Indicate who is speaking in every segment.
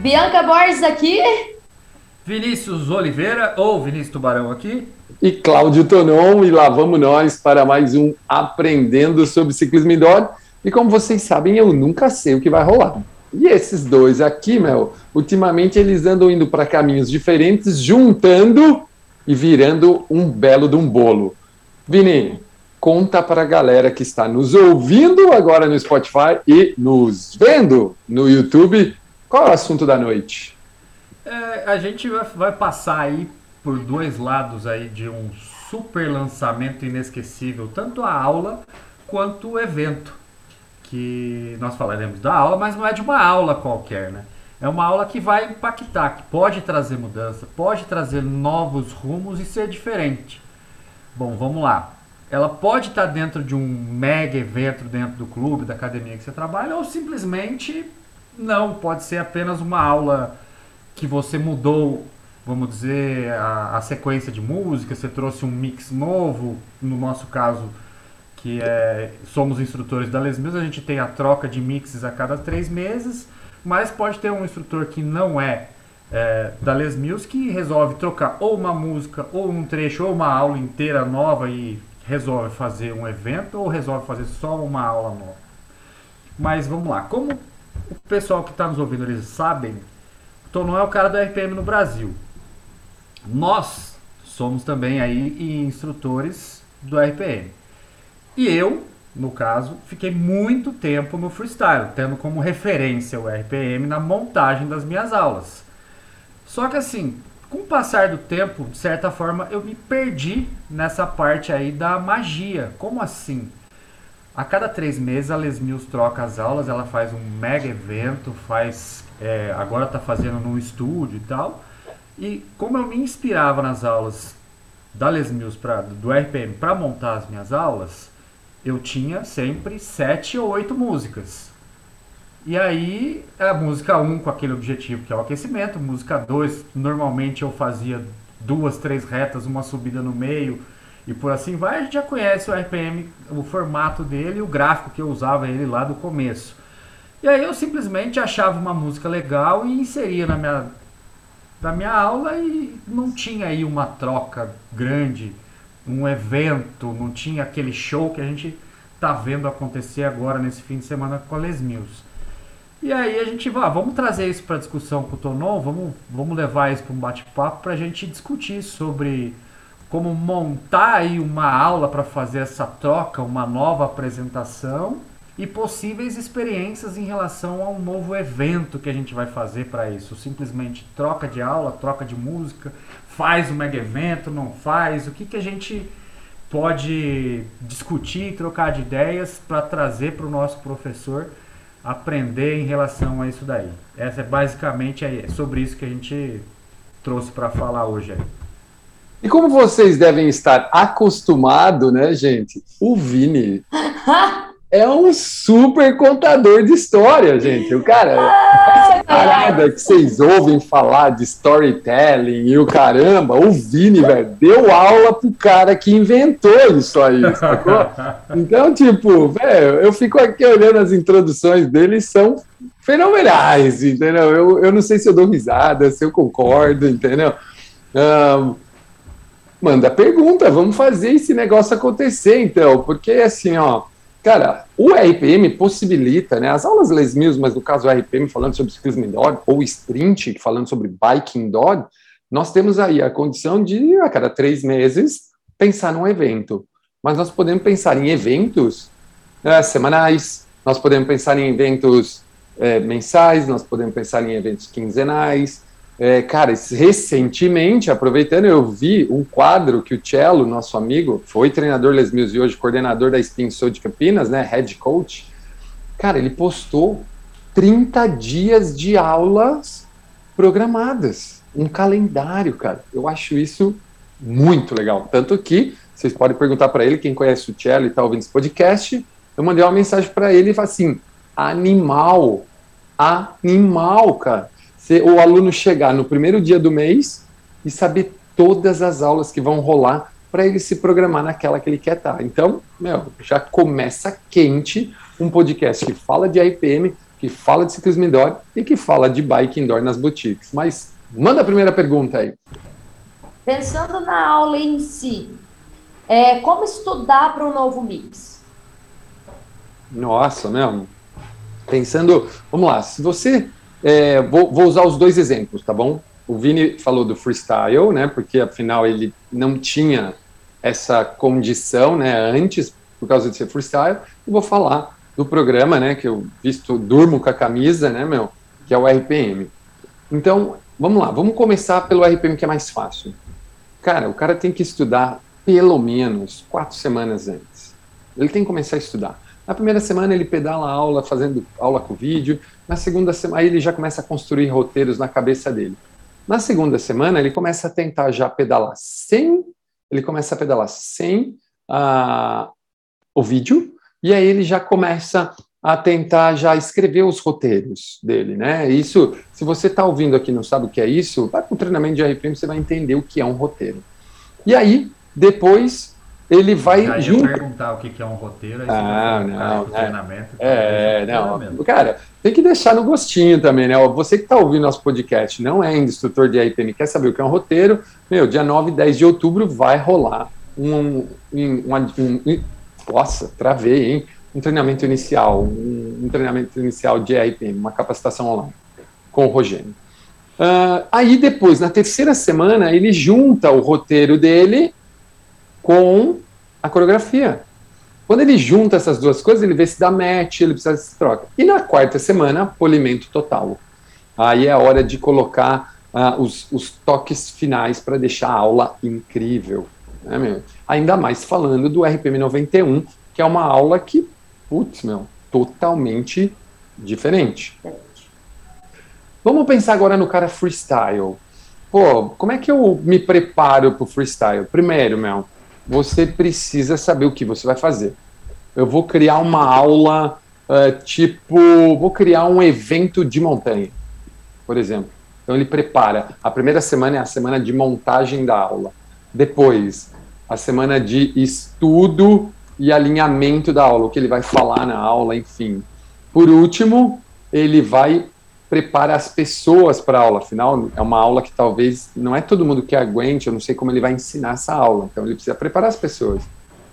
Speaker 1: Bianca Borges aqui.
Speaker 2: Vinícius Oliveira, ou Vinícius Tubarão aqui.
Speaker 3: E Cláudio Tonon, e lá vamos nós para mais um Aprendendo sobre Ciclismo Indoor. E como vocês sabem, eu nunca sei o que vai rolar. E esses dois aqui, Mel, ultimamente eles andam indo para caminhos diferentes, juntando e virando um belo de um bolo. Vini, conta para a galera que está nos ouvindo agora no Spotify e nos vendo no YouTube qual é o assunto da noite.
Speaker 2: É, a gente vai, vai passar aí por dois lados aí de um super lançamento inesquecível, tanto a aula quanto o evento que nós falaremos da aula, mas não é de uma aula qualquer, né? É uma aula que vai impactar, que pode trazer mudança, pode trazer novos rumos e ser diferente. Bom, vamos lá. Ela pode estar dentro de um mega evento dentro do clube, da academia que você trabalha, ou simplesmente não, pode ser apenas uma aula que você mudou, vamos dizer, a, a sequência de música, você trouxe um mix novo, no nosso caso, que é, somos instrutores da Les Mills, a gente tem a troca de mixes a cada três meses, mas pode ter um instrutor que não é, é da Les Mills que resolve trocar ou uma música, ou um trecho, ou uma aula inteira nova e resolve fazer um evento, ou resolve fazer só uma aula nova. Mas vamos lá, como pessoal que está nos ouvindo eles sabem, o Tonon é o cara do RPM no Brasil. Nós somos também aí instrutores do RPM. E eu, no caso, fiquei muito tempo no freestyle, tendo como referência o RPM na montagem das minhas aulas. Só que assim, com o passar do tempo, de certa forma, eu me perdi nessa parte aí da magia. Como assim? A cada três meses a Les Mills troca as aulas, ela faz um mega evento, faz. É, agora está fazendo no estúdio e tal. E como eu me inspirava nas aulas da Les Mills pra, do RPM para montar as minhas aulas, eu tinha sempre sete ou oito músicas. E aí, a música 1 um, com aquele objetivo que é o aquecimento, música 2, normalmente eu fazia duas, três retas, uma subida no meio e por assim vai. A gente já conhece o RPM, o formato dele, o gráfico que eu usava ele lá do começo. E aí eu simplesmente achava uma música legal e inseria na minha, na minha aula e não tinha aí uma troca grande um evento, não tinha aquele show que a gente tá vendo acontecer agora nesse fim de semana com a Les Mills. E aí a gente vai, ah, vamos trazer isso para discussão com o Tonon, vamos, vamos levar isso para um bate-papo para a gente discutir sobre como montar aí uma aula para fazer essa troca, uma nova apresentação e possíveis experiências em relação a um novo evento que a gente vai fazer para isso. Simplesmente troca de aula, troca de música, faz o mega evento, não faz, o que, que a gente pode discutir, trocar de ideias para trazer para o nosso professor aprender em relação a isso daí. Essa é basicamente é sobre isso que a gente trouxe para falar hoje. Aí.
Speaker 3: E como vocês devem estar acostumados, né, gente? O Vini é um super contador de história, gente. O cara, essa parada que vocês ouvem falar de storytelling e o caramba, o Vini, velho, deu aula pro cara que inventou isso aí, sacou? Então, tipo, velho, eu fico aqui olhando as introduções dele, são fenomenais, entendeu? Eu, eu não sei se eu dou risada, se eu concordo, entendeu? Um, manda pergunta, vamos fazer esse negócio acontecer, então, porque assim, ó Cara, o RPM possibilita, né? As aulas Les mas no caso o RPM falando sobre ciclismo indoor, ou Sprint falando sobre bike indoor, nós temos aí a condição de, a cada três meses, pensar num evento. Mas nós podemos pensar em eventos né, semanais, nós podemos pensar em eventos é, mensais, nós podemos pensar em eventos quinzenais, é, cara, recentemente, aproveitando, eu vi um quadro que o Cello, nosso amigo, foi treinador Les Mills e hoje coordenador da Spin Soul de Campinas, né, head coach. Cara, ele postou 30 dias de aulas programadas, um calendário, cara. Eu acho isso muito legal. Tanto que vocês podem perguntar para ele, quem conhece o Cello e está ouvindo esse podcast, eu mandei uma mensagem para ele e falei assim: animal, animal, cara o aluno chegar no primeiro dia do mês e saber todas as aulas que vão rolar para ele se programar naquela que ele quer estar. Tá. Então, meu, já começa quente um podcast que fala de IPM, que fala de ciclismo indoor e que fala de bike indoor nas boutiques. Mas manda a primeira pergunta aí.
Speaker 1: Pensando na aula em si, é, como estudar para o novo mix?
Speaker 3: Nossa, mesmo. Pensando, vamos lá, se você. É, vou, vou usar os dois exemplos, tá bom? O Vini falou do freestyle, né? Porque afinal ele não tinha essa condição, né? Antes, por causa de ser freestyle. E vou falar do programa, né? Que eu visto, durmo com a camisa, né, meu? Que é o RPM. Então, vamos lá, vamos começar pelo RPM que é mais fácil. Cara, o cara tem que estudar pelo menos quatro semanas antes. Ele tem que começar a estudar. Na primeira semana ele pedala aula, fazendo aula com vídeo. Na segunda semana, aí ele já começa a construir roteiros na cabeça dele. Na segunda semana, ele começa a tentar já pedalar sem, ele começa a pedalar sem uh, o vídeo, e aí ele já começa a tentar já escrever os roteiros dele, né? Isso, se você está ouvindo aqui e não sabe o que é isso, vai para o treinamento de RPM, você vai entender o que é um roteiro. E aí, depois, ele vai
Speaker 2: Já junto. perguntar o que é um roteiro, aí
Speaker 3: ah, não, é, treinamento. É, não, cara, tem que deixar no gostinho também, né? Você que está ouvindo nosso podcast, não é ainda instrutor de RPM, quer saber o que é um roteiro? Meu, dia 9 e 10 de outubro vai rolar um, um, um, um nossa, travei, hein? Um treinamento inicial, um, treinamento inicial de RPM, uma capacitação online com o Rogênio. Uh, aí depois, na terceira semana, ele junta o roteiro dele com a coreografia. Quando ele junta essas duas coisas, ele vê se dá match, ele precisa se troca. E na quarta semana, polimento total. Aí é a hora de colocar uh, os, os, toques finais para deixar a aula incrível. Né, Ainda mais falando do RPM 91, que é uma aula que, putz, meu, totalmente diferente. Vamos pensar agora no cara freestyle. Pô, como é que eu me preparo para o freestyle? Primeiro, meu, você precisa saber o que você vai fazer. Eu vou criar uma aula uh, tipo, vou criar um evento de montanha, por exemplo. Então ele prepara. A primeira semana é a semana de montagem da aula. Depois, a semana de estudo e alinhamento da aula, o que ele vai falar na aula, enfim. Por último, ele vai prepara as pessoas para a aula. Afinal, é uma aula que talvez não é todo mundo que aguente, eu não sei como ele vai ensinar essa aula. Então, ele precisa preparar as pessoas.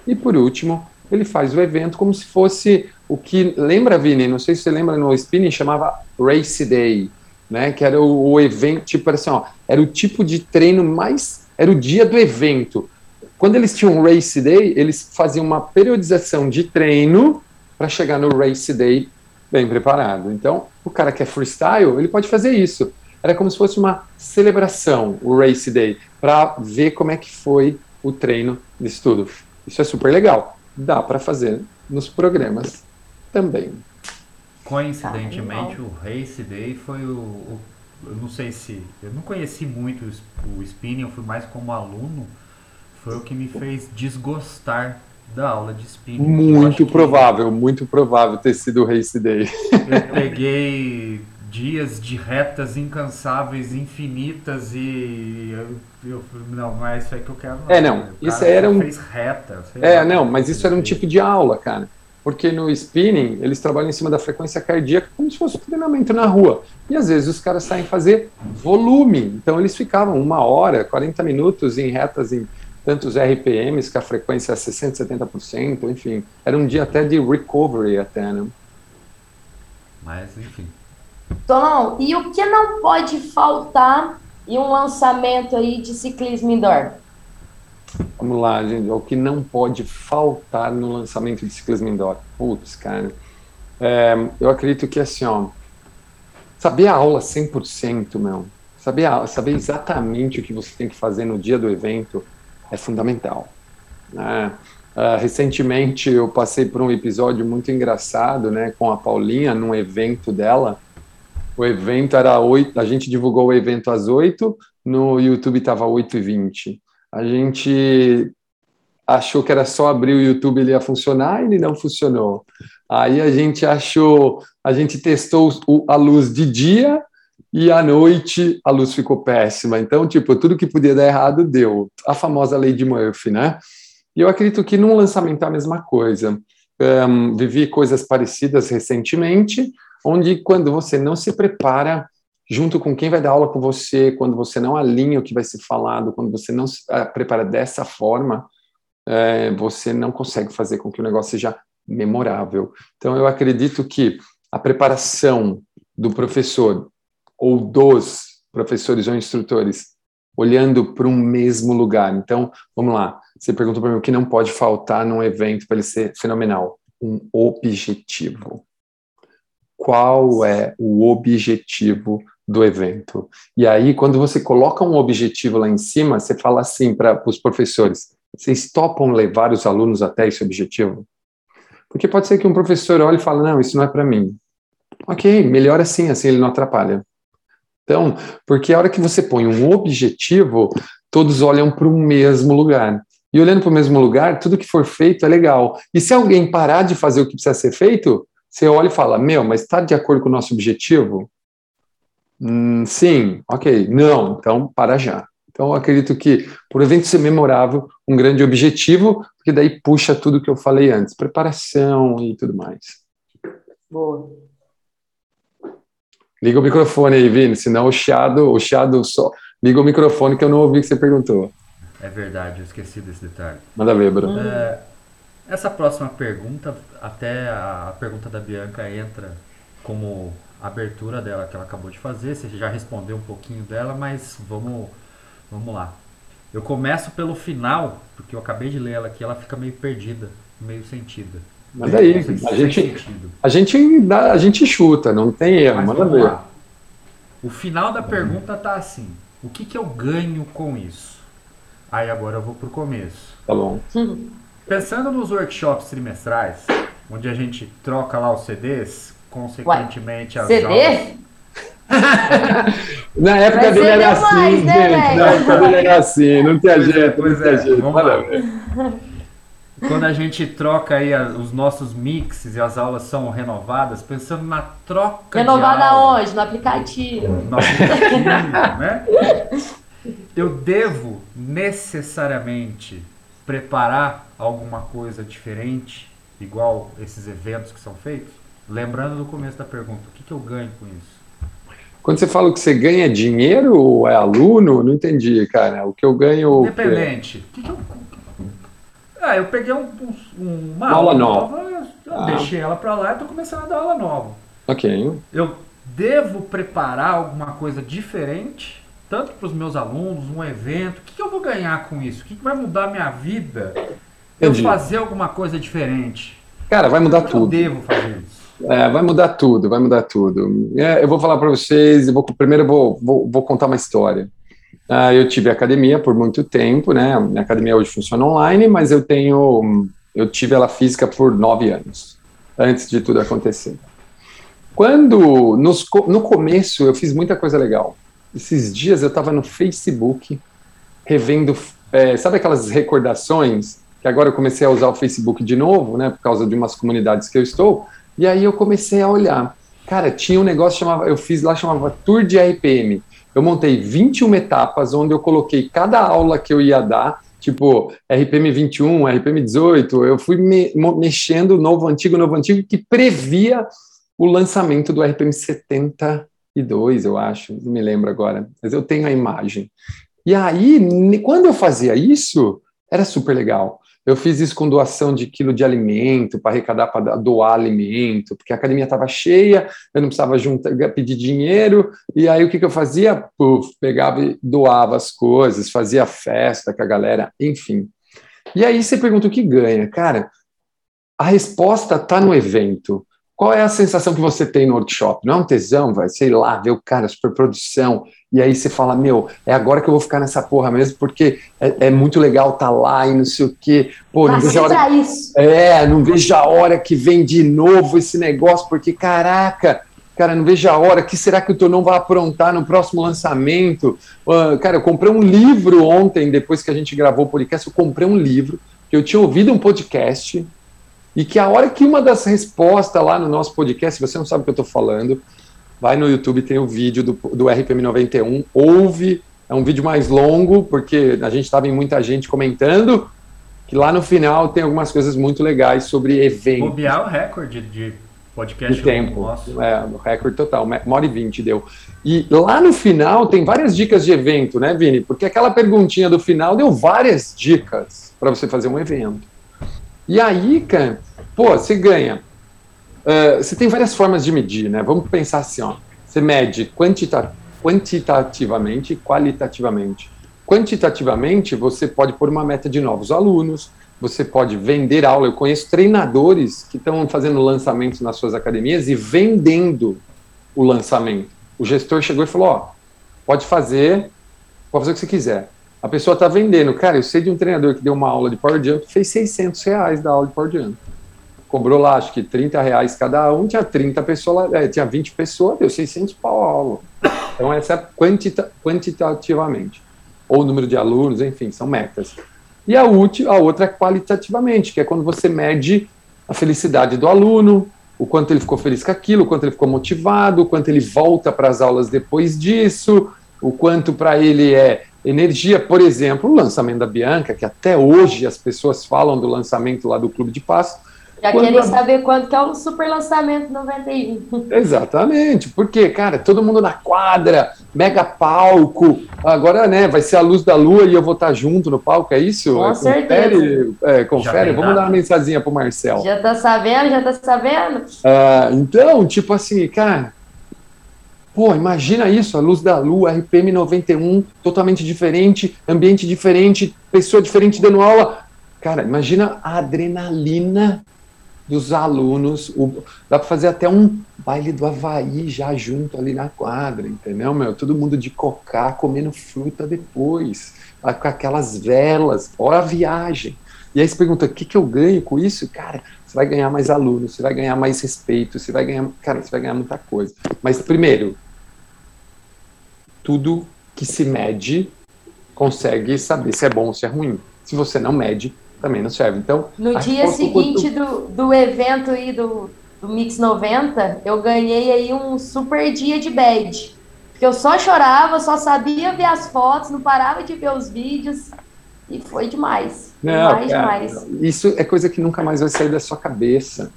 Speaker 3: E, por último, ele faz o evento como se fosse o que. Lembra, Vini? Não sei se você lembra, no spinning chamava Race Day, né? Que era o, o evento, tipo assim, ó, era o tipo de treino mais. Era o dia do evento. Quando eles tinham Race Day, eles faziam uma periodização de treino para chegar no Race Day bem preparado. Então, o cara que é freestyle, ele pode fazer isso. Era como se fosse uma celebração, o Race Day, para ver como é que foi o treino disso tudo. Isso é super legal. Dá para fazer nos programas também.
Speaker 2: Coincidentemente, tá, o Race Day foi o, o, Eu não sei se. Eu não conheci muito o, o spinning, eu fui mais como aluno. Foi o que me fez desgostar da aula de spinning.
Speaker 3: Muito provável, muito provável ter sido o Race Day.
Speaker 2: Eu peguei dias de retas incansáveis, infinitas e eu, eu não, mas é isso aí que eu quero.
Speaker 3: Não. É, não, isso era um
Speaker 2: fez reta.
Speaker 3: É, lá, não, mas isso era um tipo de aula, cara. Porque no spinning, eles trabalham em cima da frequência cardíaca como se fosse um treinamento na rua. E às vezes os caras saem fazer volume. Então eles ficavam uma hora, 40 minutos em retas em tantos RPMs, que a frequência é 60%, 70%, enfim. Era um dia até de recovery até, né?
Speaker 2: Mas, enfim.
Speaker 1: Tom, e o que não pode faltar em um lançamento aí de ciclismo indoor?
Speaker 3: Vamos lá, gente. O que não pode faltar no lançamento de ciclismo indoor? Putz, cara. É, eu acredito que, assim, ó, saber a aula 100%, meu, saber, a, saber exatamente o que você tem que fazer no dia do evento, é fundamental. Né? Uh, recentemente eu passei por um episódio muito engraçado, né, com a Paulinha num evento dela. O evento era oito, a gente divulgou o evento às oito, no YouTube estava oito e vinte. A gente achou que era só abrir o YouTube ele ia funcionar, ele não funcionou. Aí a gente achou, a gente testou a luz de dia e à noite a luz ficou péssima. Então, tipo, tudo que podia dar errado deu. A famosa lei de Murphy, né? E eu acredito que num lançamento é a mesma coisa. Um, vivi coisas parecidas recentemente. onde quando você não se prepara junto com quem vai dar aula com você, quando você não alinha o que vai ser falado, quando você não se uh, prepara dessa forma, é, você não consegue fazer com que o negócio seja memorável. Então, eu acredito que a preparação do professor ou dos professores ou instrutores olhando para um mesmo lugar. Então, vamos lá. Você perguntou para mim o que não pode faltar num evento para ele ser fenomenal. Um objetivo. Qual é o objetivo do evento? E aí, quando você coloca um objetivo lá em cima, você fala assim para os professores: vocês topam levar os alunos até esse objetivo? Porque pode ser que um professor olhe e fale: não, isso não é para mim. Ok, melhor assim, assim ele não atrapalha. Então, porque a hora que você põe um objetivo, todos olham para o mesmo lugar. E olhando para o mesmo lugar, tudo que for feito é legal. E se alguém parar de fazer o que precisa ser feito, você olha e fala: Meu, mas está de acordo com o nosso objetivo? Hum, sim, ok. Não, então para já. Então, acredito que, por evento ser memorável, um grande objetivo, porque daí puxa tudo que eu falei antes, preparação e tudo mais.
Speaker 1: Boa.
Speaker 3: Liga o microfone aí, Vini, senão o chiado, o chiado só. Liga o microfone que eu não ouvi o que você perguntou.
Speaker 2: É verdade, eu esqueci desse detalhe.
Speaker 3: Manda ver, Bruno.
Speaker 2: É, essa próxima pergunta, até a pergunta da Bianca entra como abertura dela que ela acabou de fazer. Você já respondeu um pouquinho dela, mas vamos Vamos lá. Eu começo pelo final, porque eu acabei de ler ela aqui, ela fica meio perdida, meio sentida.
Speaker 3: Mas aí, a gente, a, gente dá, a gente chuta, não tem erro, manda ver. Lá.
Speaker 2: O final da pergunta tá assim: o que, que eu ganho com isso? Aí agora eu vou pro começo.
Speaker 3: Tá bom.
Speaker 2: Pensando nos workshops trimestrais, onde a gente troca lá os CDs, consequentemente Ué, as
Speaker 1: CD?
Speaker 3: Na época dele era assim, mais, né, gente. Na época dele era assim, não tinha jeito, não tinha é, jeito. Vamos lá.
Speaker 2: Quando a gente troca aí os nossos mixes e as aulas são renovadas, pensando na troca
Speaker 1: Renovada
Speaker 2: de aula.
Speaker 1: onde? No aplicativo.
Speaker 2: No aplicativo, né? Eu devo necessariamente preparar alguma coisa diferente, igual esses eventos que são feitos? Lembrando do começo da pergunta, o que, que eu ganho com isso?
Speaker 3: Quando você fala que você ganha dinheiro ou é aluno, não entendi, cara. O que eu ganho.
Speaker 2: Independente. Que que eu... Ah, eu peguei um, um, uma, aula, nova, nova eu ah. deixei ela para lá e estou começando a dar aula nova.
Speaker 3: Ok.
Speaker 2: Eu devo preparar alguma coisa diferente, tanto para os meus alunos, um evento. O que, que, eu vou ganhar com isso? O que, que vai mudar a minha vida? Entendi. Eu fazer alguma coisa diferente.
Speaker 3: Cara, vai mudar tudo.
Speaker 2: Eu devo fazer isso.
Speaker 3: É, vai mudar tudo, vai mudar tudo. É, eu vou falar para vocês, eu vou, primeiro eu vou, vou, vou contar uma história. Ah, eu tive academia por muito tempo, né? Minha academia hoje funciona online, mas eu tenho, eu tive ela física por nove anos, antes de tudo acontecer. Quando, nos, no começo, eu fiz muita coisa legal. Esses dias eu estava no Facebook, revendo, é, sabe aquelas recordações? Que agora eu comecei a usar o Facebook de novo, né? Por causa de umas comunidades que eu estou. E aí eu comecei a olhar. Cara, tinha um negócio chamava, eu fiz lá chamava Tour de RPM. Eu montei 21 etapas onde eu coloquei cada aula que eu ia dar, tipo RPM 21, RPM 18, eu fui me, mexendo novo antigo, novo antigo que previa o lançamento do RPM 72, eu acho, não me lembro agora, mas eu tenho a imagem. E aí, quando eu fazia isso, era super legal. Eu fiz isso com doação de quilo de alimento, para arrecadar, para doar alimento, porque a academia estava cheia, eu não precisava juntar, pedir dinheiro, e aí o que, que eu fazia? Puf, pegava e doava as coisas, fazia festa com a galera, enfim. E aí você pergunta o que ganha. Cara, a resposta está no evento. Qual é a sensação que você tem no workshop? Não é um tesão, vai, sei lá, ver o cara, superprodução, e aí você fala, meu, é agora que eu vou ficar nessa porra mesmo, porque é, é muito legal estar tá lá e não sei o quê. Pô, não vejo a hora.
Speaker 1: Isso.
Speaker 3: É, não vejo a hora que vem de novo esse negócio, porque, caraca, cara, não vejo a hora, que será que o Tonão vai aprontar no próximo lançamento? Uh, cara, eu comprei um livro ontem, depois que a gente gravou o podcast, eu comprei um livro, que eu tinha ouvido um podcast, e que a hora que uma das respostas lá no nosso podcast, você não sabe o que eu estou falando, vai no YouTube, tem o vídeo do, do RPM 91, ouve, é um vídeo mais longo, porque a gente estava em muita gente comentando, que lá no final tem algumas coisas muito legais sobre eventos.
Speaker 2: Bobear o recorde de Podcast
Speaker 3: de tempo. Nosso. É, recorde total, uma hora e vinte deu. E lá no final tem várias dicas de evento, né, Vini? Porque aquela perguntinha do final deu várias dicas para você fazer um evento. E aí, cara, pô, você ganha. Uh, você tem várias formas de medir, né? Vamos pensar assim, ó. Você mede quantita quantitativamente e qualitativamente. Quantitativamente, você pode pôr uma meta de novos alunos, você pode vender aula. Eu conheço treinadores que estão fazendo lançamentos nas suas academias e vendendo o lançamento. O gestor chegou e falou: Ó, pode fazer, pode fazer o que você quiser. A pessoa está vendendo. Cara, eu sei de um treinador que deu uma aula de Power Jump, fez 600 reais da aula de Power Jump. Cobrou lá, acho que 30 reais cada um, tinha 30 pessoas, é, tinha 20 pessoas, deu 600 pau a aula. Então, essa é quantita quantitativamente ou o número de alunos, enfim, são metas. E a, última, a outra é qualitativamente, que é quando você mede a felicidade do aluno, o quanto ele ficou feliz com aquilo, o quanto ele ficou motivado, o quanto ele volta para as aulas depois disso, o quanto para ele é energia. Por exemplo, o lançamento da Bianca, que até hoje as pessoas falam do lançamento lá do Clube de Paz,
Speaker 1: já Quando querem a... saber quanto que é o super lançamento 91.
Speaker 3: Exatamente, porque, cara, todo mundo na quadra, mega palco, agora, né, vai ser a luz da lua e eu vou estar junto no palco, é isso?
Speaker 1: Com
Speaker 3: é,
Speaker 1: certeza.
Speaker 3: É, confere, vamos dar uma mensaginha pro Marcel.
Speaker 1: Já tá sabendo, já tá sabendo?
Speaker 3: Ah, então, tipo assim, cara, Pô, imagina isso, a luz da lua, RPM 91, totalmente diferente, ambiente diferente, pessoa diferente dando aula. Cara, imagina a adrenalina dos alunos. O, dá para fazer até um baile do Havaí já junto ali na quadra, entendeu, meu? Todo mundo de cocá, comendo fruta depois, com aquelas velas, olha a viagem. E aí você pergunta, o que, que eu ganho com isso? Cara, você vai ganhar mais alunos, você vai ganhar mais respeito, você vai ganhar, cara, você vai ganhar muita coisa. Mas primeiro, tudo que se mede consegue saber se é bom ou se é ruim. Se você não mede, também não serve. Então,
Speaker 1: no dia seguinte quanto... do, do evento aí do, do Mix 90, eu ganhei aí um super dia de bad. Porque eu só chorava, só sabia ver as fotos, não parava de ver os vídeos. E foi demais. Não, demais, cara, demais.
Speaker 3: Isso é coisa que nunca mais vai sair da sua cabeça.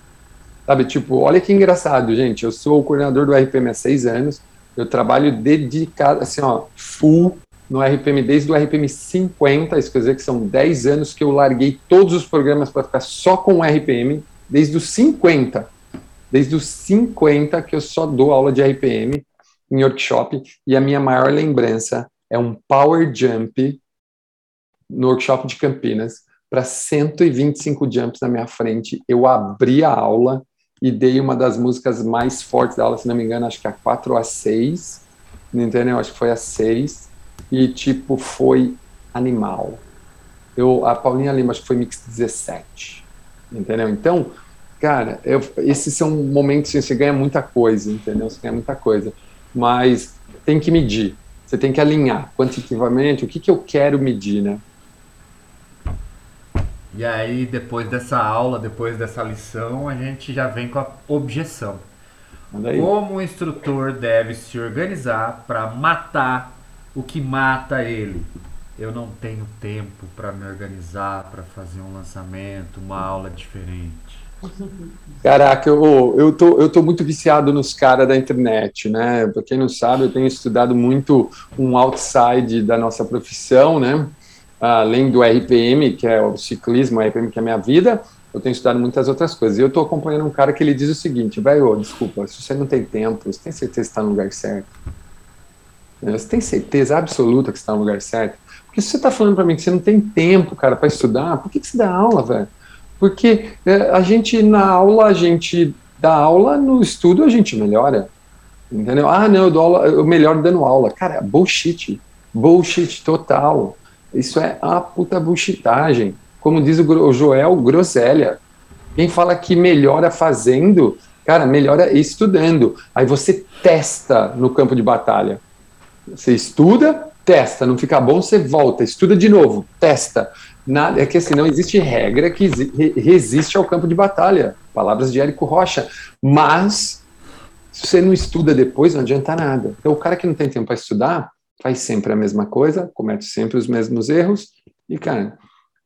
Speaker 3: Sabe, tipo, olha que engraçado, gente. Eu sou o coordenador do RPM há seis anos. Eu trabalho dedicado, assim, ó, full no RPM desde o RPM 50, isso quer dizer que são 10 anos que eu larguei todos os programas para ficar só com o RPM, desde os 50. Desde os 50 que eu só dou aula de RPM em workshop, e a minha maior lembrança é um power jump no workshop de Campinas, para 125 jumps na minha frente. Eu abri a aula e dei uma das músicas mais fortes da aula, se não me engano, acho que a 4 a 6, entendeu? Acho que foi a 6 e, tipo, foi animal. Eu, a Paulinha Lima, acho que foi mix 17, entendeu? Então, cara, eu, esses são momentos que você ganha muita coisa, entendeu? Você ganha muita coisa. Mas tem que medir, você tem que alinhar quantitativamente o que, que eu quero medir, né?
Speaker 2: E aí, depois dessa aula, depois dessa lição, a gente já vem com a objeção. Como o instrutor deve se organizar para matar o que mata ele. Eu não tenho tempo para me organizar, para fazer um lançamento, uma aula diferente.
Speaker 3: Caraca, eu, eu, tô, eu tô muito viciado nos caras da internet, né? Para quem não sabe, eu tenho estudado muito um outside da nossa profissão, né? Além do RPM, que é o ciclismo, o RPM que é a minha vida, eu tenho estudado muitas outras coisas. E eu estou acompanhando um cara que ele diz o seguinte, velho, desculpa, se você não tem tempo, você tem certeza que está no lugar certo? Você tem certeza absoluta que está no lugar certo? Porque se você está falando para mim que você não tem tempo, cara, para estudar, por que, que você dá aula, velho? Porque é, a gente, na aula, a gente dá aula, no estudo a gente melhora. Entendeu? Ah, não, eu dou aula, eu melhoro dando aula. Cara, bullshit. Bullshit total. Isso é a puta bullshitagem. Como diz o Joel Groselha. Quem fala que melhora fazendo, cara, melhora estudando. Aí você testa no campo de batalha. Você estuda, testa, não fica bom, você volta, estuda de novo, testa. Nada, é que assim, não existe regra que resiste ao campo de batalha. Palavras de Érico Rocha. Mas, se você não estuda depois, não adianta nada. Então, o cara que não tem tempo para estudar, faz sempre a mesma coisa, comete sempre os mesmos erros, e, cara,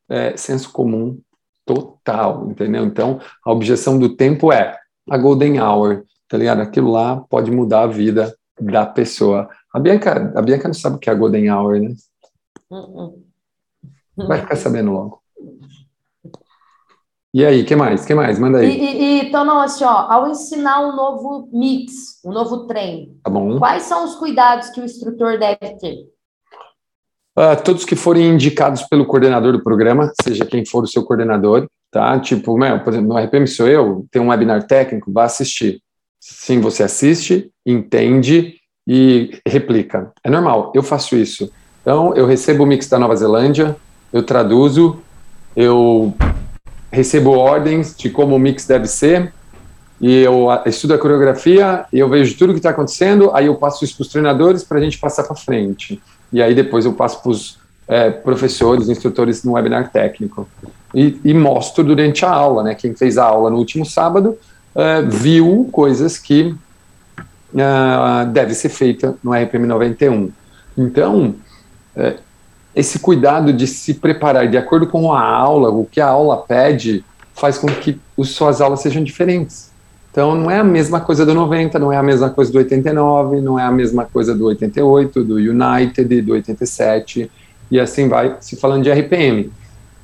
Speaker 3: é senso comum total, entendeu? Então, a objeção do tempo é: a golden hour, tá ligado? Aquilo lá pode mudar a vida da pessoa. A Bianca, a Bianca não sabe o que é a golden hour, né? Uh -uh. Vai ficar sabendo logo. E aí, que mais? que mais? Manda aí.
Speaker 1: E, e, então, não, assim, ó, ao ensinar um novo mix, um novo treino,
Speaker 3: tá bom.
Speaker 1: quais são os cuidados que o instrutor deve ter?
Speaker 3: Uh, todos que forem indicados pelo coordenador do programa, seja quem for o seu coordenador, tá? Tipo, meu, por exemplo, no RPM sou eu, tem um webinar técnico, vá assistir. Sim, você assiste, entende e replica. É normal, eu faço isso. Então, eu recebo o mix da Nova Zelândia, eu traduzo, eu recebo ordens de como o mix deve ser, e eu estudo a coreografia, e eu vejo tudo que está acontecendo, aí eu passo isso para os treinadores para a gente passar para frente. E aí depois eu passo para os é, professores, instrutores no webinar técnico. E, e, mostro durante a aula, né? Quem fez a aula no último sábado é, viu coisas que uh, deve ser feita no RPM 91. Então, é, esse cuidado de se preparar de acordo com a aula, o que a aula pede, faz com que as suas aulas sejam diferentes. Então, não é a mesma coisa do 90, não é a mesma coisa do 89, não é a mesma coisa do 88, do United, do 87, e assim vai se falando de RPM.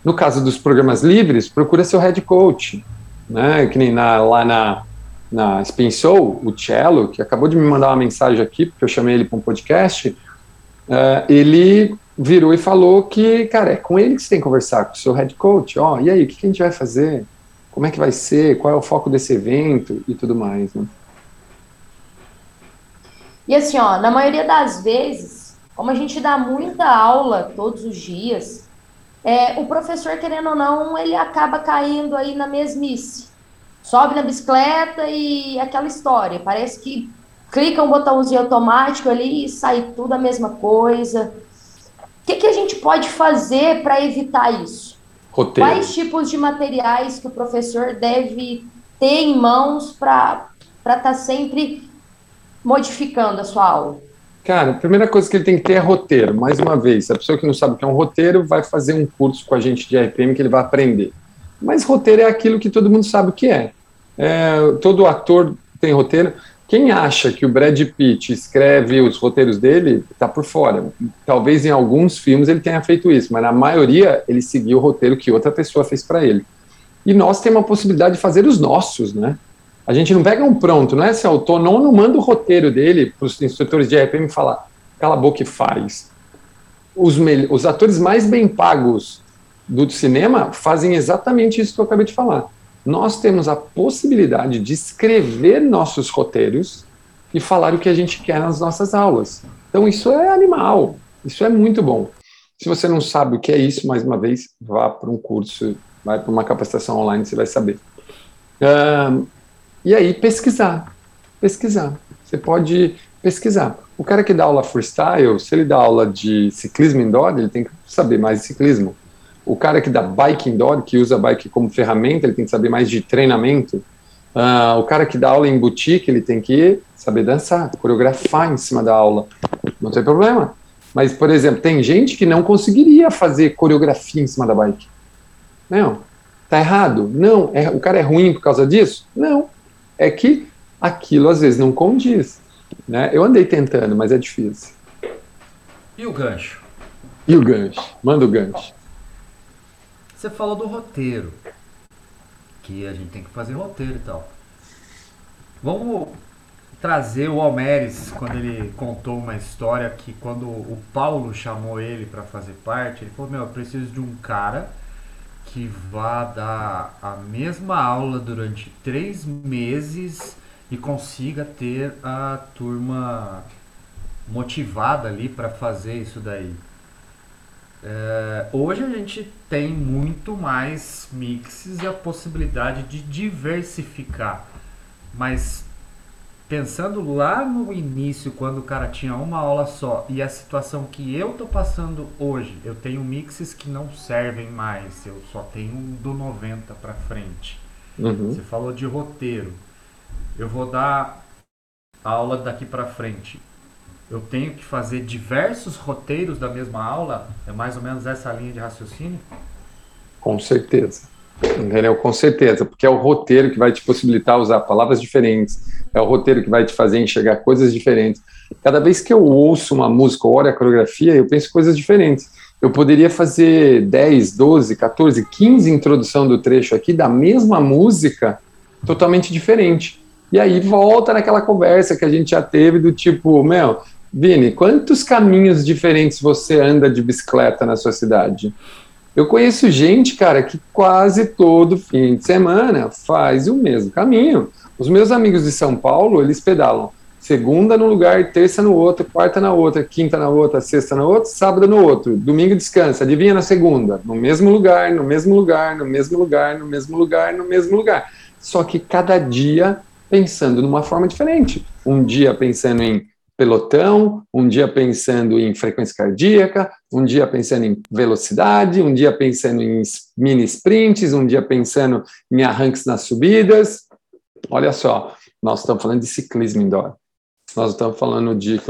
Speaker 3: No caso dos programas livres, procura seu head coach, né? Que nem na, lá na, na Spin Soul, o Cello, que acabou de me mandar uma mensagem aqui, porque eu chamei ele para um podcast, uh, ele virou e falou que, cara, é com ele que você tem que conversar, com o seu head coach, ó, oh, e aí, o que, a gente vai fazer? Como é que vai ser? Qual é o foco desse evento? E tudo mais, né?
Speaker 1: E assim, ó, na maioria das vezes, como a gente dá muita aula todos os dias, é, o professor, querendo ou não, ele acaba caindo aí na mesmice. Sobe na bicicleta e aquela história. Parece que clica um botãozinho automático ali e sai tudo a mesma coisa que, que a gente pode fazer para evitar isso?
Speaker 3: Roteiro.
Speaker 1: Quais tipos de materiais que o professor deve ter em mãos para estar tá sempre modificando a sua aula?
Speaker 3: Cara, a primeira coisa que ele tem que ter é roteiro. Mais uma vez, a pessoa que não sabe o que é um roteiro vai fazer um curso com a gente de RPM que ele vai aprender. Mas roteiro é aquilo que todo mundo sabe o que é. é todo ator tem roteiro. Quem acha que o Brad Pitt escreve os roteiros dele está por fora. Talvez em alguns filmes ele tenha feito isso, mas na maioria ele seguiu o roteiro que outra pessoa fez para ele. E nós temos a possibilidade de fazer os nossos, né? A gente não pega um pronto, não é esse autor, não, não manda o roteiro dele para os instrutores de RPM e fala, cala a boca e faz. Os, os atores mais bem pagos do cinema fazem exatamente isso que eu acabei de falar nós temos a possibilidade de escrever nossos roteiros e falar o que a gente quer nas nossas aulas. Então, isso é animal, isso é muito bom. Se você não sabe o que é isso, mais uma vez, vá para um curso, vai para uma capacitação online, você vai saber. E aí, pesquisar. Pesquisar. Você pode pesquisar. O cara que dá aula freestyle, se ele dá aula de ciclismo indoor, ele tem que saber mais de ciclismo. O cara que dá bike indoor, que usa bike como ferramenta, ele tem que saber mais de treinamento. Uh, o cara que dá aula em boutique, ele tem que saber dançar, coreografar em cima da aula. Não tem problema. Mas, por exemplo, tem gente que não conseguiria fazer coreografia em cima da bike. Não. Tá errado? Não. É, o cara é ruim por causa disso? Não. É que aquilo às vezes não condiz. Né? Eu andei tentando, mas é difícil.
Speaker 2: E o gancho?
Speaker 3: E o gancho? Manda o gancho.
Speaker 2: Você falou do roteiro. Que a gente tem que fazer roteiro e tal. Vamos trazer o Almeres quando ele contou uma história que quando o Paulo chamou ele para fazer parte, ele falou: Meu, eu preciso de um cara que vá dar a mesma aula durante três meses e consiga ter a turma motivada ali para fazer isso daí. É, hoje a gente tem muito mais mixes e a possibilidade de diversificar. Mas pensando lá no início, quando o cara tinha uma aula só, e a situação que eu tô passando hoje, eu tenho mixes que não servem mais, eu só tenho um do 90 para frente. Uhum. Você falou de roteiro. Eu vou dar aula daqui para frente eu tenho que fazer diversos roteiros da mesma aula? É mais ou menos essa linha de raciocínio?
Speaker 3: Com certeza. Entendeu? Com certeza, porque é o roteiro que vai te possibilitar usar palavras diferentes, é o roteiro que vai te fazer enxergar coisas diferentes. Cada vez que eu ouço uma música ou olho a coreografia, eu penso coisas diferentes. Eu poderia fazer 10, 12, 14, 15 introdução do trecho aqui da mesma música, totalmente diferente. E aí volta naquela conversa que a gente já teve do tipo, meu, Vini, quantos caminhos diferentes você anda de bicicleta na sua cidade? Eu conheço gente, cara, que quase todo fim de semana faz o mesmo caminho. Os meus amigos de São Paulo, eles pedalam segunda no lugar, terça no outro, quarta na outra, quinta na outra, sexta na outra, sábado no outro, domingo descansa, adivinha na segunda, no mesmo lugar, no mesmo lugar, no mesmo lugar, no mesmo lugar, no mesmo lugar. Só que cada dia pensando numa forma diferente. Um dia pensando em pelotão, um dia pensando em frequência cardíaca, um dia pensando em velocidade, um dia pensando em mini sprints, um dia pensando em arranques nas subidas. Olha só, nós estamos falando de ciclismo indoor. Nós estamos falando de.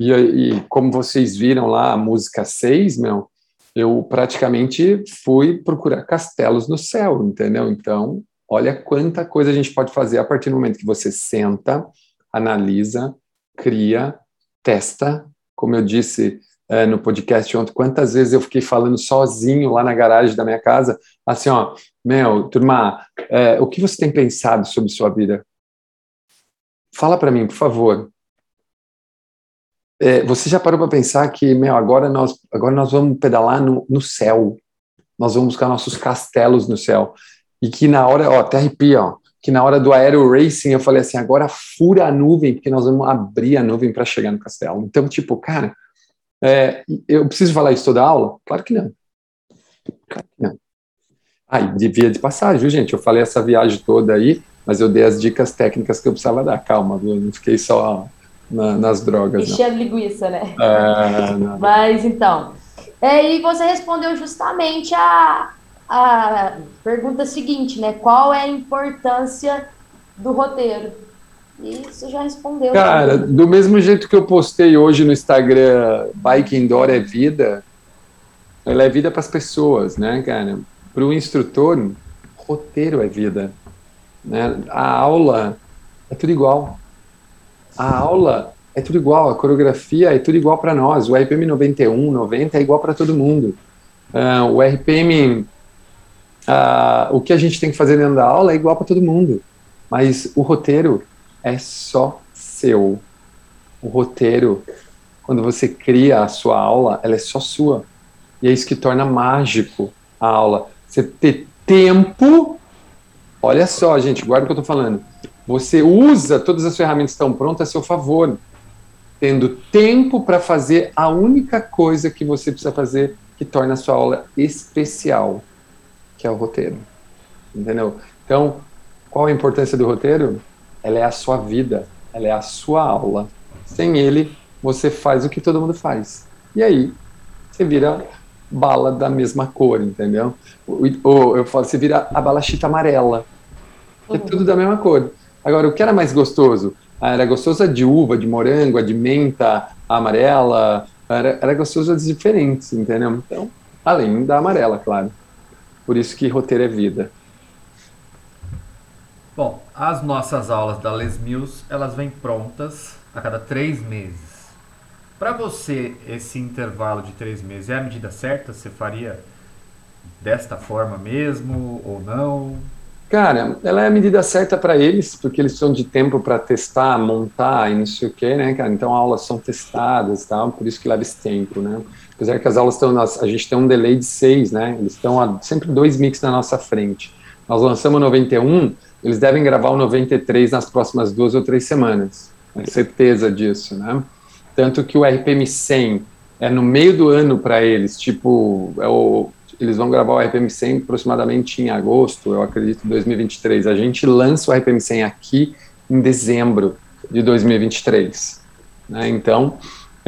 Speaker 3: E, e como vocês viram lá, a música 6, meu, eu praticamente fui procurar castelos no céu, entendeu? Então, olha quanta coisa a gente pode fazer a partir do momento que você senta, analisa, cria, testa. Como eu disse é, no podcast ontem, quantas vezes eu fiquei falando sozinho lá na garagem da minha casa, assim, ó, Mel, turma, é, o que você tem pensado sobre sua vida? Fala para mim, por favor. É, você já parou para pensar que, meu, agora nós, agora nós vamos pedalar no, no céu. Nós vamos buscar nossos castelos no céu. E que na hora, ó, até arrepia, ó, que na hora do aero racing eu falei assim, agora fura a nuvem, porque nós vamos abrir a nuvem para chegar no castelo. Então, tipo, cara, é, eu preciso falar isso toda aula? Claro que não. Claro que não. Ah, e devia de passagem, viu, gente? Eu falei essa viagem toda aí, mas eu dei as dicas técnicas que eu precisava dar. Calma, viu? Eu não fiquei só na, nas drogas.
Speaker 1: Enchendo linguiça, né? É, mas então. É, e você respondeu justamente a, a pergunta seguinte, né? Qual é a importância do roteiro? E você já respondeu.
Speaker 3: Cara, também. do mesmo jeito que eu postei hoje no Instagram, Bike Indoor é vida, ela é vida para as pessoas, né, cara? Para o instrutor, roteiro é vida. Né? A aula é tudo igual. A aula é tudo igual, a coreografia é tudo igual para nós. O RPM 91, 90 é igual para todo mundo. Uh, o RPM Uh, o que a gente tem que fazer dentro da aula é igual para todo mundo, mas o roteiro é só seu. O roteiro, quando você cria a sua aula, ela é só sua. E é isso que torna mágico a aula. Você ter tempo. Olha só, gente, guarda o que eu estou falando. Você usa todas as ferramentas que estão prontas a seu favor, tendo tempo para fazer a única coisa que você precisa fazer que torna a sua aula especial que é o roteiro. Entendeu? Então, qual a importância do roteiro? Ela é a sua vida, ela é a sua aula. Sem ele, você faz o que todo mundo faz. E aí, você vira bala da mesma cor, entendeu? Ou eu falo, você vira a bala chita amarela. É tudo da mesma cor. Agora, o que era mais gostoso? Ah, era gostoso a de uva, de morango, a de menta, a amarela. Era, era gostoso as diferentes, entendeu? Então, além da amarela, claro. Por isso que roteiro é vida.
Speaker 2: Bom, as nossas aulas da Les Mills, elas vêm prontas a cada três meses. Para você, esse intervalo de três meses é a medida certa? Você faria desta forma mesmo ou não?
Speaker 3: Cara, ela é a medida certa para eles, porque eles precisam de tempo para testar, montar e não sei o que, né, cara? Então, aulas são testadas e tal, por isso que leva esse tempo, né? Apesar que as aulas estão, a gente tem um delay de seis, né? Eles estão sempre dois mix na nossa frente. Nós lançamos o 91, eles devem gravar o 93 nas próximas duas ou três semanas. Tenho certeza disso, né? Tanto que o RPM 100 é no meio do ano para eles, tipo, é o, eles vão gravar o RPM 100 aproximadamente em agosto, eu acredito, de 2023. A gente lança o RPM 100 aqui em dezembro de 2023. Né? Então,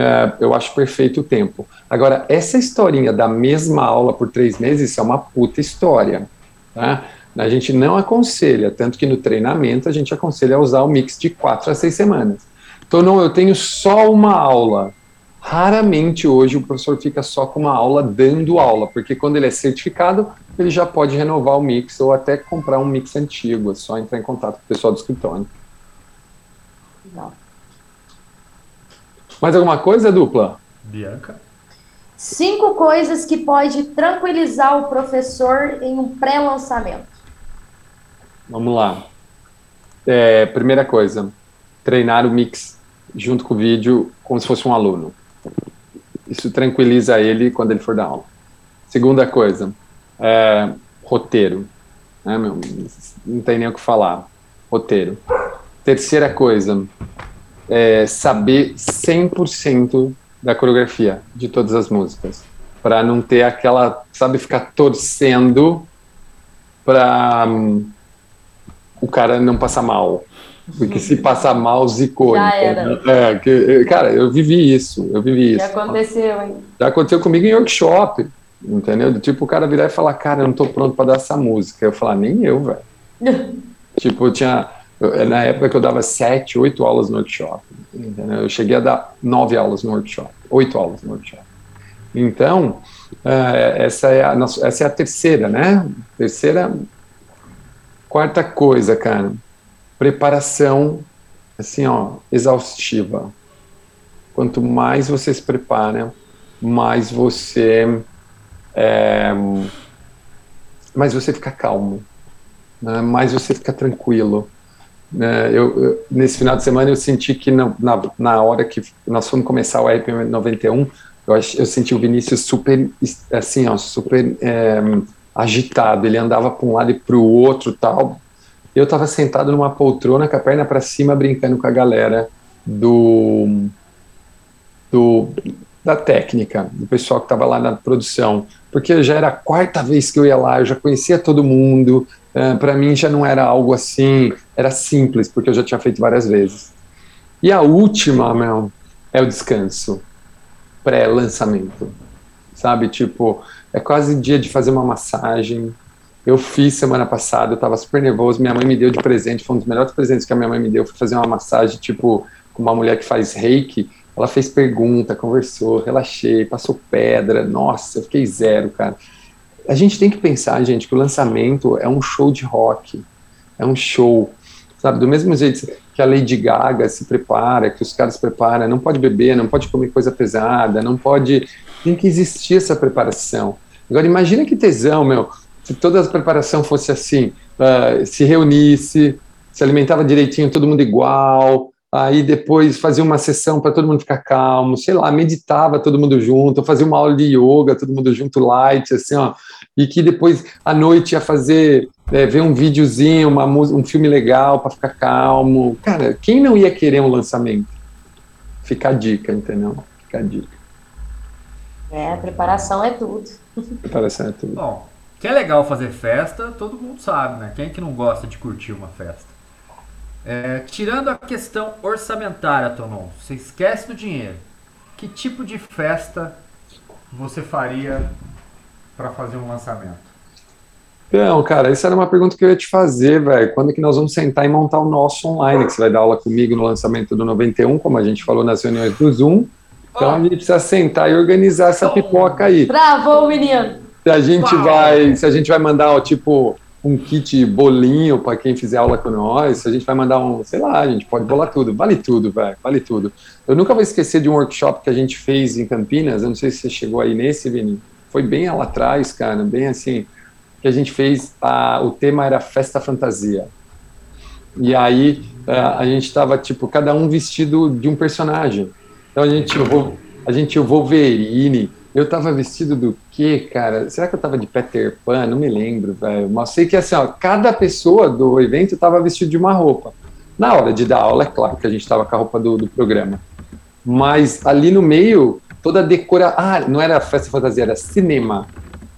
Speaker 3: é, eu acho perfeito o tempo. Agora, essa historinha da mesma aula por três meses, isso é uma puta história. Tá? A gente não aconselha, tanto que no treinamento a gente aconselha a usar o mix de quatro a seis semanas. Então, não, eu tenho só uma aula. Raramente hoje o professor fica só com uma aula dando aula, porque quando ele é certificado, ele já pode renovar o mix ou até comprar um mix antigo, é só entrar em contato com o pessoal do escritório. Não. Mais alguma coisa, dupla?
Speaker 2: Bianca?
Speaker 1: Cinco coisas que pode tranquilizar o professor em um pré-lançamento.
Speaker 3: Vamos lá. É, primeira coisa, treinar o mix junto com o vídeo como se fosse um aluno. Isso tranquiliza ele quando ele for dar aula. Segunda coisa, é, roteiro. Né, meu, não tem nem o que falar. Roteiro. Terceira coisa, é saber 100% da coreografia de todas as músicas. Para não ter aquela, sabe, ficar torcendo para um, o cara não passar mal. Porque se passar mal, zicou.
Speaker 1: Já era.
Speaker 3: É, que, cara, eu vivi isso, eu vivi
Speaker 1: Já
Speaker 3: isso.
Speaker 1: aconteceu, hein?
Speaker 3: Já aconteceu comigo em workshop, entendeu? Tipo, o cara virar e falar, cara, eu não tô pronto para dar essa música. Eu falar, nem eu, velho. tipo, eu tinha, eu, na época que eu dava sete, oito aulas no workshop, entendeu? Eu cheguei a dar nove aulas no workshop, oito aulas no workshop. Então, uh, essa, é a, essa é a terceira, né? Terceira, quarta coisa, cara preparação, assim, ó, exaustiva. Quanto mais você se prepara, mais você é, mais você fica calmo, né? mais você fica tranquilo. Né? Eu, eu, nesse final de semana eu senti que na, na, na hora que nós fomos começar o RP 91, eu, eu senti o Vinícius super, assim, ó, super é, agitado. Ele andava para um lado e para o outro, tal, eu estava sentado numa poltrona com a perna para cima, brincando com a galera do, do da técnica, do pessoal que estava lá na produção, porque já era a quarta vez que eu ia lá, eu já conhecia todo mundo, uh, para mim já não era algo assim, era simples, porque eu já tinha feito várias vezes. E a última, meu, é o descanso, pré-lançamento, sabe? Tipo, é quase dia de fazer uma massagem, eu fiz semana passada, eu tava super nervoso, minha mãe me deu de presente, foi um dos melhores presentes que a minha mãe me deu, foi fazer uma massagem, tipo, com uma mulher que faz reiki, ela fez pergunta, conversou, relaxei, passou pedra, nossa, eu fiquei zero, cara. A gente tem que pensar, gente, que o lançamento é um show de rock, é um show, sabe, do mesmo jeito que a Lady Gaga se prepara, que os caras preparam, não pode beber, não pode comer coisa pesada, não pode, tem que existir essa preparação. Agora imagina que tesão, meu, se toda a preparação fosse assim, uh, se reunisse, se alimentava direitinho, todo mundo igual, aí depois fazia uma sessão para todo mundo ficar calmo, sei lá, meditava todo mundo junto, fazia uma aula de yoga, todo mundo junto, light, assim, ó, e que depois à noite ia fazer, é, ver um videozinho, uma, um filme legal para ficar calmo. Cara, quem não ia querer um lançamento? Fica a dica, entendeu? Fica a dica.
Speaker 1: É, preparação é tudo.
Speaker 3: Preparação é tudo.
Speaker 2: Bom, que é legal fazer festa, todo mundo sabe, né? Quem é que não gosta de curtir uma festa? É, tirando a questão orçamentária, Tonon, você esquece do dinheiro. Que tipo de festa você faria para fazer um lançamento?
Speaker 3: Não, cara, essa era uma pergunta que eu ia te fazer, velho. Quando é que nós vamos sentar e montar o nosso online? Que você vai dar aula comigo no lançamento do 91, como a gente falou nas reuniões do Zoom. Então a gente precisa sentar e organizar essa pipoca aí.
Speaker 1: Travou, menino!
Speaker 3: Se a gente vai, se a gente vai mandar, ó, tipo, um kit bolinho para quem fizer aula com nós, se a gente vai mandar um, sei lá, a gente pode bolar tudo, vale tudo, velho, vale tudo. Eu nunca vou esquecer de um workshop que a gente fez em Campinas, eu não sei se você chegou aí nesse, Vini, foi bem lá atrás, cara, bem assim, que a gente fez, a, o tema era festa fantasia. E aí a, a gente estava, tipo, cada um vestido de um personagem. Então a gente, a gente o Wolverine, eu tava vestido do quê, cara? Será que eu tava de Peter Pan? Não me lembro, velho. Mas sei que assim, ó, cada pessoa do evento tava vestido de uma roupa. Na hora de dar aula, é claro que a gente tava com a roupa do, do programa. Mas ali no meio, toda a decoração. Ah, não era festa fantasia, era cinema.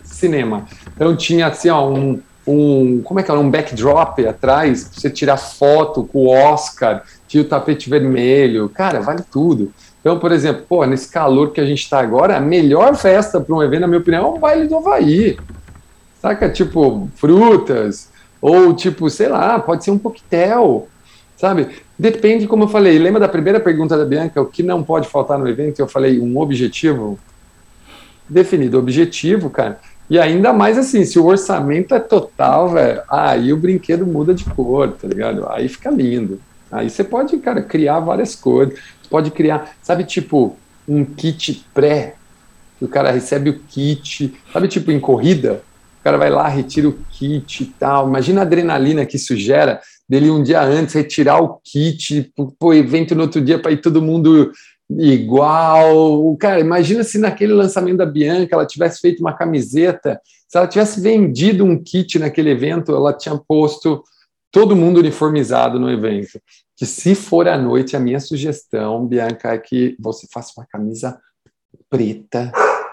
Speaker 3: Cinema. Então tinha assim, ó, um, um. Como é que é? Um backdrop atrás, pra você tirar foto com o Oscar, tinha o tapete vermelho. Cara, vale tudo. Então, por exemplo, pô, nesse calor que a gente está agora, a melhor festa para um evento, na minha opinião, é o baile do Havaí. Saca? Tipo, frutas, ou tipo, sei lá, pode ser um coquetel, sabe? Depende, como eu falei. Lembra da primeira pergunta da Bianca? O que não pode faltar no evento? Eu falei um objetivo. Definido objetivo, cara. E ainda mais assim, se o orçamento é total, velho, aí o brinquedo muda de cor, tá ligado? Aí fica lindo. Aí você pode, cara, criar várias cores. Pode criar, sabe, tipo, um kit pré, que o cara recebe o kit, sabe, tipo, em corrida, o cara vai lá, retira o kit e tal. Imagina a adrenalina que isso gera dele um dia antes retirar o kit pro evento no outro dia para ir todo mundo igual. Cara, imagina se naquele lançamento da Bianca ela tivesse feito uma camiseta, se ela tivesse vendido um kit naquele evento, ela tinha posto todo mundo uniformizado no evento. Que se for à noite, a minha sugestão, Bianca, é que você faça uma camisa preta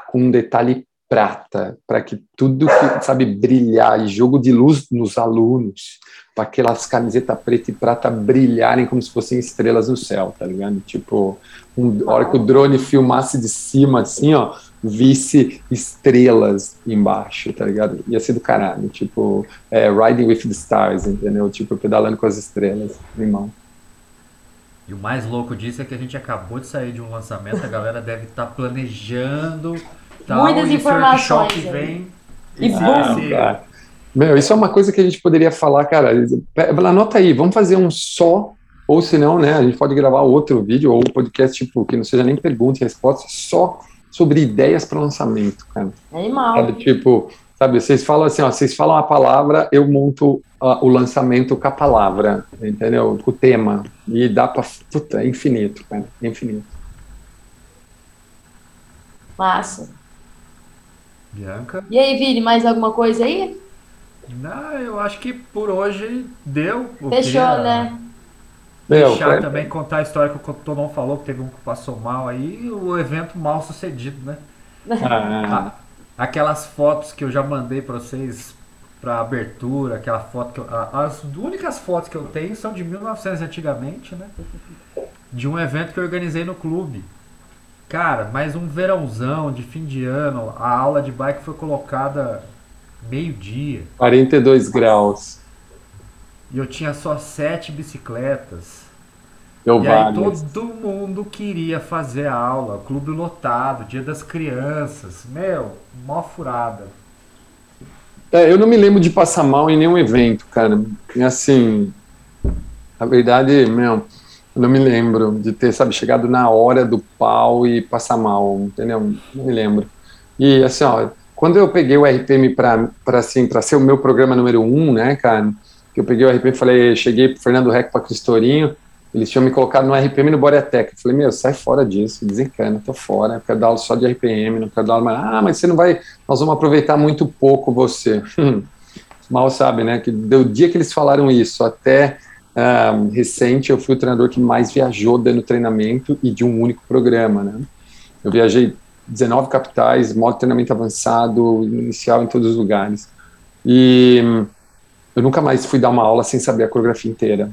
Speaker 3: com um detalhe prata, para que tudo que sabe brilhar e jogo de luz nos alunos, para aquelas camisetas preta e prata brilharem como se fossem estrelas no céu, tá ligado? Tipo, um, a hora que o drone filmasse de cima, assim, ó, visse estrelas embaixo, tá ligado? Ia ser do caralho, tipo, é, Riding with the Stars, entendeu? Tipo, pedalando com as estrelas, irmão.
Speaker 2: E o mais louco disso é que a gente acabou de sair de um lançamento, a galera deve estar tá planejando tal,
Speaker 1: Muitas informações.
Speaker 2: vem
Speaker 1: e
Speaker 3: ah, Meu, isso é uma coisa que a gente poderia falar, cara. Anota aí, vamos fazer um só, ou se não, né? A gente pode gravar outro vídeo ou podcast, tipo, que não seja nem pergunta e resposta, só sobre ideias para lançamento, cara.
Speaker 1: Animal.
Speaker 3: Sabe, tipo, sabe, vocês falam assim, ó, vocês falam a palavra, eu monto uh, o lançamento com a palavra, entendeu? Com o tema. E dá para. Puta, é infinito, cara. É infinito.
Speaker 1: Massa.
Speaker 2: Bianca.
Speaker 1: E aí, Vini, mais alguma coisa aí?
Speaker 2: Não, eu acho que por hoje deu.
Speaker 1: Fechou, né?
Speaker 2: Deixar Meu, também contar a história que o Tonon falou, que teve um que passou mal aí, o evento mal sucedido, né? Ah. Aquelas fotos que eu já mandei para vocês para abertura, aquela foto que eu, as únicas fotos que eu tenho são de 1900 antigamente, né? De um evento que eu organizei no clube. Cara, mais um verãozão de fim de ano, a aula de bike foi colocada meio-dia.
Speaker 3: 42 graus.
Speaker 2: E eu tinha só sete bicicletas.
Speaker 3: Eu
Speaker 2: e aí todo mundo queria fazer a aula, clube lotado, dia das crianças. Meu, mó furada.
Speaker 3: É, eu não me lembro de passar mal em nenhum evento, cara. Assim, a verdade, meu, eu não me lembro de ter, sabe, chegado na hora do pau e passar mal, entendeu? Não me lembro. E assim, ó, quando eu peguei o RPM para assim, ser o meu programa número um, né, cara, eu peguei o RPM e falei, cheguei pro Fernando Rec para Cristorinho, eles tinham me colocado no RPM no Boreatec. Eu falei, meu, sai fora disso, desencana, tô fora, eu quero dar aula só de RPM, não quero dar aula mais. Ah, mas você não vai, nós vamos aproveitar muito pouco você. Mal sabe, né, que do dia que eles falaram isso até um, recente, eu fui o treinador que mais viajou dando treinamento e de um único programa, né? Eu viajei 19 capitais, modo treinamento avançado, inicial em todos os lugares. E eu nunca mais fui dar uma aula sem saber a coreografia inteira.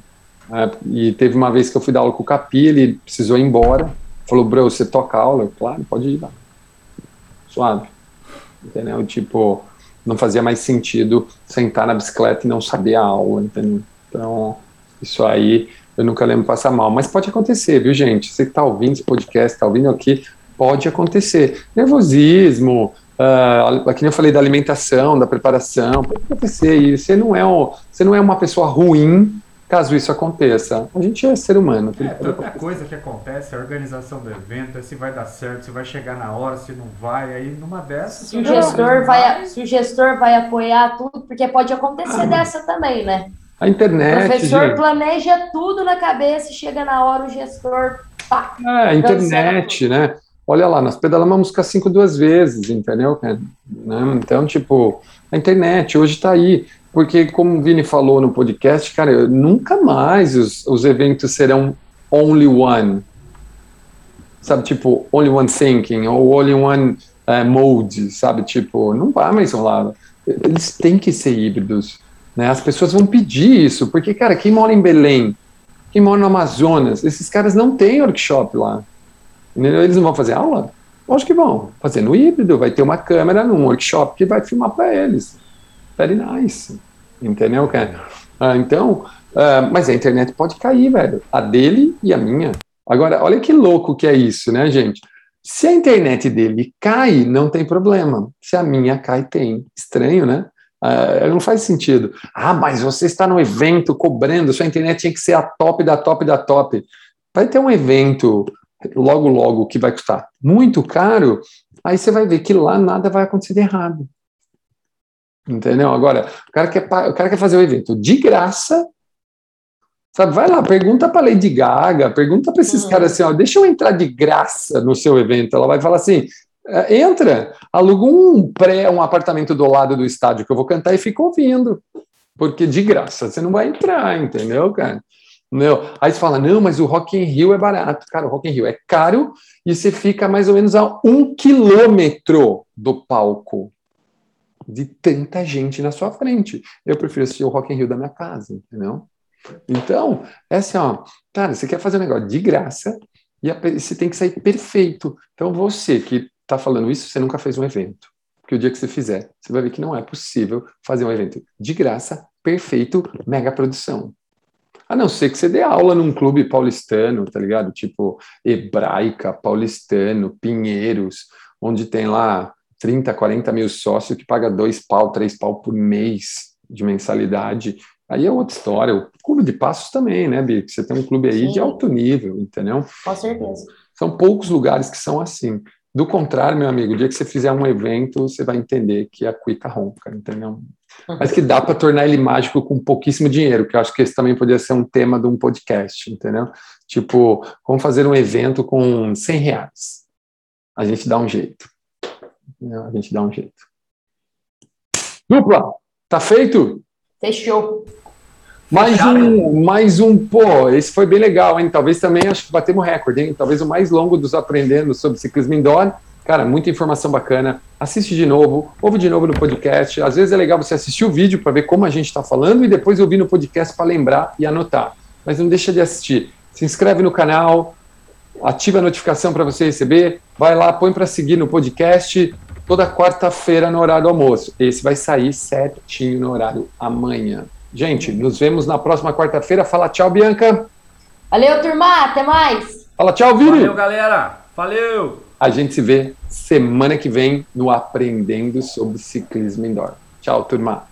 Speaker 3: É, e teve uma vez que eu fui dar aula com o Capi, ele precisou ir embora. Falou, bro, você toca aula? Eu, claro, pode ir lá. Suave. Entendeu? Tipo, não fazia mais sentido sentar na bicicleta e não saber a aula, entendeu? Então, isso aí eu nunca lembro passar mal. Mas pode acontecer, viu, gente? Você que está ouvindo esse podcast, está ouvindo aqui, pode acontecer. Nervosismo, uh, aqui eu falei da alimentação, da preparação, pode acontecer. E você não é, um, você não é uma pessoa ruim caso isso aconteça. A gente é ser humano.
Speaker 2: É, tanta coisa que acontece, a organização do evento, é se vai dar certo, se vai chegar na hora, se não vai, aí numa dessas...
Speaker 1: Se o gestor, vai, se o gestor vai apoiar tudo, porque pode acontecer ah. dessa também, né?
Speaker 3: A internet.
Speaker 1: O professor
Speaker 3: gente.
Speaker 1: planeja tudo na cabeça e chega na hora o gestor. Pá,
Speaker 3: é, a internet, né? Olha lá, nós pedalamos a música 5 duas vezes, entendeu? Né? Então, tipo, a internet hoje está aí. Porque, como o Vini falou no podcast, cara, nunca mais os, os eventos serão only one. Sabe, tipo, only one thinking, ou only one uh, mode, sabe? Tipo, não vai mais rolar. Eles têm que ser híbridos. Né? As pessoas vão pedir isso, porque, cara, quem mora em Belém, quem mora no Amazonas, esses caras não têm workshop lá. Eles não vão fazer aula? Acho que vão. Fazer no híbrido, vai ter uma câmera num workshop que vai filmar para eles. Very nice. Entendeu, cara? Ah, então, uh, mas a internet pode cair, velho. A dele e a minha. Agora, olha que louco que é isso, né, gente? Se a internet dele cai, não tem problema. Se a minha cai, tem. Estranho, né? Uh, não faz sentido. Ah, mas você está no evento cobrando, sua internet tinha que ser a top da top da top. Vai ter um evento logo, logo que vai custar muito caro, aí você vai ver que lá nada vai acontecer de errado. Entendeu? Agora, o cara quer, o cara quer fazer o evento de graça, sabe? Vai lá, pergunta para Lady Gaga, pergunta para esses uhum. caras assim, ó, deixa eu entrar de graça no seu evento. Ela vai falar assim, é, entra, aluga um pré, um apartamento do lado do estádio que eu vou cantar e fica ouvindo. Porque de graça você não vai entrar, entendeu, cara? Não. Aí você fala, não, mas o Rock in Rio é barato. Cara, o Rock in Rio é caro e você fica mais ou menos a um quilômetro do palco de tanta gente na sua frente. Eu prefiro assistir o Rock in Rio da minha casa, entendeu? Então, é assim, ó, cara, você quer fazer um negócio de graça e você tem que sair perfeito. Então, você que está falando isso, você nunca fez um evento. Porque o dia que você fizer, você vai ver que não é possível fazer um evento de graça, perfeito, mega produção. A não ser que você dê aula num clube paulistano, tá ligado? Tipo Hebraica, Paulistano, Pinheiros, onde tem lá 30, 40 mil sócios que paga dois pau, três pau por mês de mensalidade. Aí é outra história. O clube de passos também, né, Bi? Você tem um clube aí Sim. de alto nível, entendeu?
Speaker 1: Com certeza.
Speaker 3: São poucos lugares que são assim. Do contrário, meu amigo, o dia que você fizer um evento, você vai entender que a cuica ronca, entendeu? Mas que dá para tornar ele mágico com pouquíssimo dinheiro, que eu acho que esse também poderia ser um tema de um podcast, entendeu? Tipo, vamos fazer um evento com 100 reais. A gente dá um jeito. A gente dá um jeito. Dupla, tá feito?
Speaker 1: Fechou.
Speaker 3: Mais um, mais um, pô, esse foi bem legal, hein? Talvez também, acho que batemos recorde, hein? Talvez o mais longo dos aprendendo sobre ciclismo indoor. Cara, muita informação bacana. Assiste de novo, ouve de novo no podcast. Às vezes é legal você assistir o vídeo para ver como a gente está falando e depois ouvir no podcast para lembrar e anotar. Mas não deixa de assistir. Se inscreve no canal, ativa a notificação para você receber. Vai lá, põe para seguir no podcast toda quarta-feira no horário do almoço. Esse vai sair certinho no horário amanhã. Gente, nos vemos na próxima quarta-feira. Fala tchau, Bianca.
Speaker 1: Valeu, turma. Até mais.
Speaker 3: Fala tchau, Vini.
Speaker 2: Valeu, galera. Valeu.
Speaker 3: A gente se vê semana que vem no Aprendendo sobre Ciclismo Indoor. Tchau, turma.